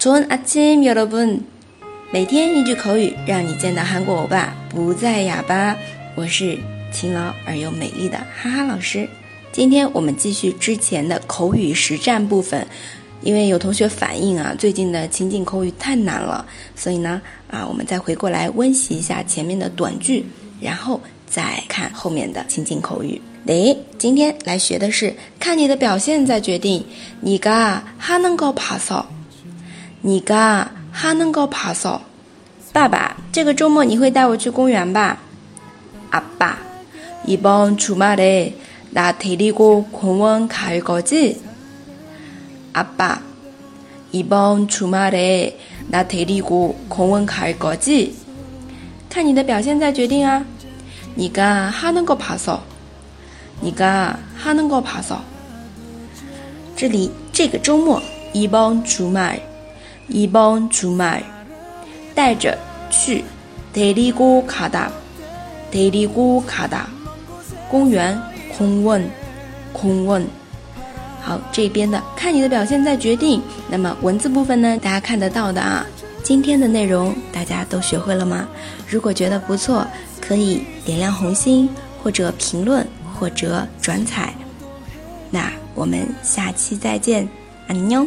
좋은아침여러 분， 每天一句口语，让你见到韩国欧巴不再哑巴。我是勤劳而又美丽的哈哈老师。今天我们继续之前的口语实战部分，因为有同学反映啊，最近的情景口语太难了，所以呢，啊，我们再回过来温习一下前面的短句，然后再看后面的情景口语。诶，今天来学的是看你的表现再决定，你가하는거봐 서。 你嘎哈能够爬扫，爸爸，这个周末你会带我去公园吧？阿爸，이번주말에나데리고공원갈거 지？ 阿爸，이번주말에나데리고공원갈거 지？ 看你的表现再决定啊！你嘎哈能够爬扫，你嘎哈能够爬扫。这里这个周末，이번주말 一帮竹麦，带着去，데리고가 다， 데리고가 다， 公园，空问，空问。好，这边的看你的表现再决定。那么文字部分呢？大家看得到的啊。今天的内容大家都学会了吗？如果觉得不错，可以点亮红心，或者评论，或者转采。那我们下期再见，安妞。